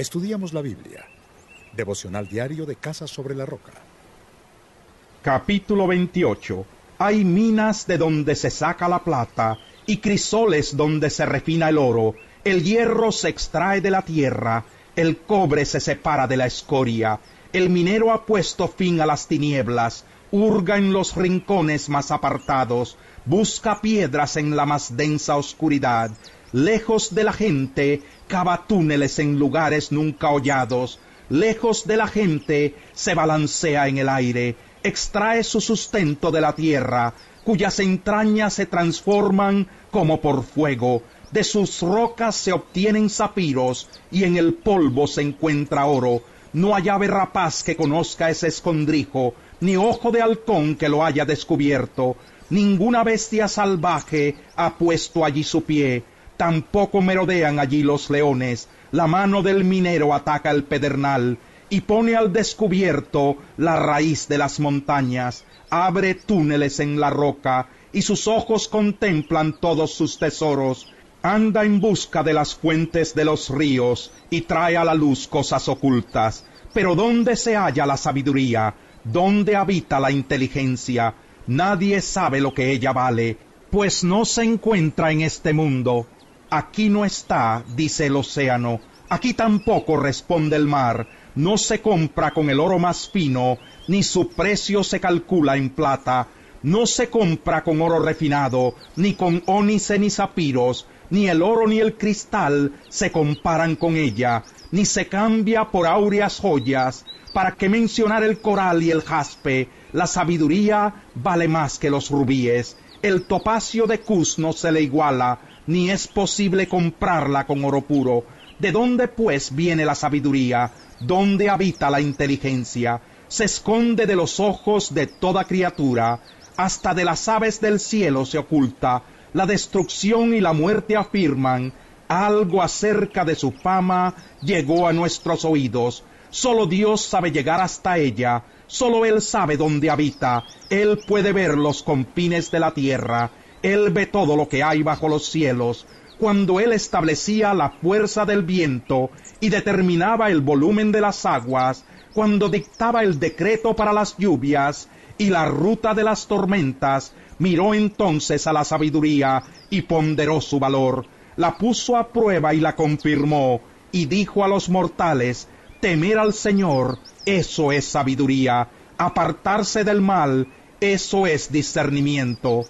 Estudiamos la Biblia. Devocional diario de Casa sobre la Roca. Capítulo 28. Hay minas de donde se saca la plata y crisoles donde se refina el oro. El hierro se extrae de la tierra, el cobre se separa de la escoria. El minero ha puesto fin a las tinieblas, hurga en los rincones más apartados, busca piedras en la más densa oscuridad lejos de la gente, cava túneles en lugares nunca hollados, lejos de la gente, se balancea en el aire, extrae su sustento de la tierra, cuyas entrañas se transforman como por fuego, de sus rocas se obtienen zafiros, y en el polvo se encuentra oro. No hay ave rapaz que conozca ese escondrijo, ni ojo de halcón que lo haya descubierto. Ninguna bestia salvaje ha puesto allí su pie, Tampoco merodean allí los leones. La mano del minero ataca el pedernal y pone al descubierto la raíz de las montañas. Abre túneles en la roca y sus ojos contemplan todos sus tesoros. Anda en busca de las fuentes de los ríos y trae a la luz cosas ocultas. Pero ¿dónde se halla la sabiduría? ¿Dónde habita la inteligencia? Nadie sabe lo que ella vale, pues no se encuentra en este mundo. Aquí no está, dice el océano, aquí tampoco responde el mar, no se compra con el oro más fino, ni su precio se calcula en plata, no se compra con oro refinado, ni con ónice ni zafiros, ni el oro ni el cristal se comparan con ella, ni se cambia por áureas joyas, para que mencionar el coral y el jaspe, la sabiduría vale más que los rubíes, el topacio de Cus no se le iguala, ni es posible comprarla con oro puro. ¿De dónde pues viene la sabiduría? ¿Dónde habita la inteligencia? Se esconde de los ojos de toda criatura, hasta de las aves del cielo se oculta. La destrucción y la muerte afirman, algo acerca de su fama llegó a nuestros oídos. Solo Dios sabe llegar hasta ella, solo Él sabe dónde habita, Él puede ver los confines de la tierra. Él ve todo lo que hay bajo los cielos, cuando Él establecía la fuerza del viento y determinaba el volumen de las aguas, cuando dictaba el decreto para las lluvias y la ruta de las tormentas, miró entonces a la sabiduría y ponderó su valor, la puso a prueba y la confirmó, y dijo a los mortales, temer al Señor, eso es sabiduría, apartarse del mal, eso es discernimiento.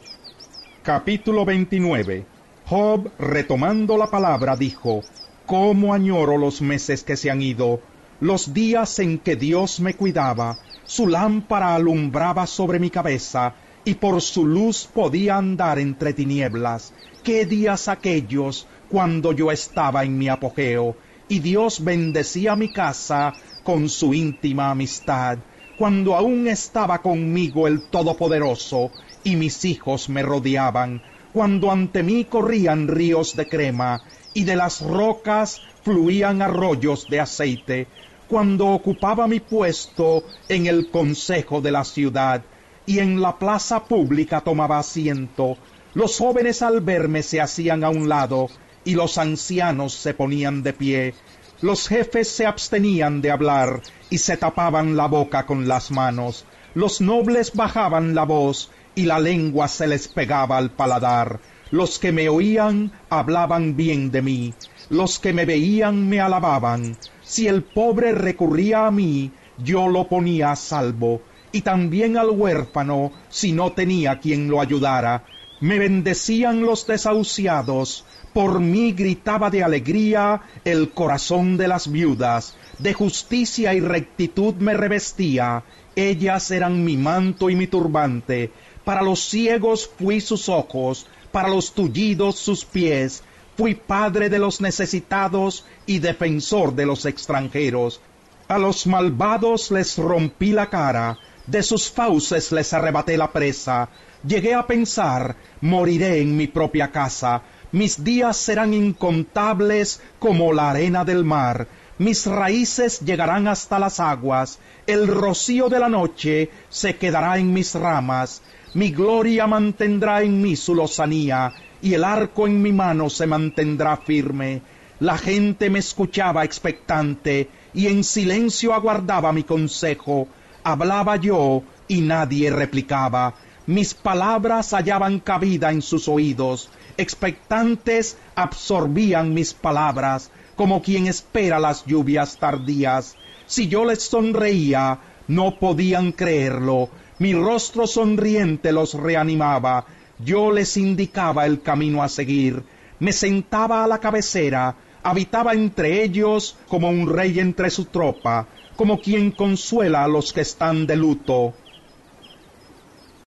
Capítulo 29 Job, retomando la palabra, dijo, ¿Cómo añoro los meses que se han ido, los días en que Dios me cuidaba, su lámpara alumbraba sobre mi cabeza, y por su luz podía andar entre tinieblas. ¿Qué días aquellos cuando yo estaba en mi apogeo, y Dios bendecía mi casa con su íntima amistad, cuando aún estaba conmigo el Todopoderoso, y mis hijos me rodeaban, cuando ante mí corrían ríos de crema y de las rocas fluían arroyos de aceite, cuando ocupaba mi puesto en el consejo de la ciudad y en la plaza pública tomaba asiento, los jóvenes al verme se hacían a un lado y los ancianos se ponían de pie, los jefes se abstenían de hablar y se tapaban la boca con las manos, los nobles bajaban la voz y la lengua se les pegaba al paladar. Los que me oían hablaban bien de mí, los que me veían me alababan. Si el pobre recurría a mí, yo lo ponía a salvo, y también al huérfano si no tenía quien lo ayudara. Me bendecían los desahuciados, por mí gritaba de alegría el corazón de las viudas, de justicia y rectitud me revestía, ellas eran mi manto y mi turbante, para los ciegos fui sus ojos, para los tullidos sus pies. Fui padre de los necesitados y defensor de los extranjeros. A los malvados les rompí la cara, de sus fauces les arrebaté la presa. Llegué a pensar, moriré en mi propia casa. Mis días serán incontables como la arena del mar. Mis raíces llegarán hasta las aguas. El rocío de la noche se quedará en mis ramas mi gloria mantendrá en mí su lozanía, y el arco en mi mano se mantendrá firme. La gente me escuchaba expectante y en silencio aguardaba mi consejo. Hablaba yo y nadie replicaba. Mis palabras hallaban cabida en sus oídos. Expectantes absorbían mis palabras como quien espera las lluvias tardías. Si yo les sonreía, no podían creerlo. Mi rostro sonriente los reanimaba. Yo les indicaba el camino a seguir. Me sentaba a la cabecera, habitaba entre ellos como un rey entre su tropa, como quien consuela a los que están de luto.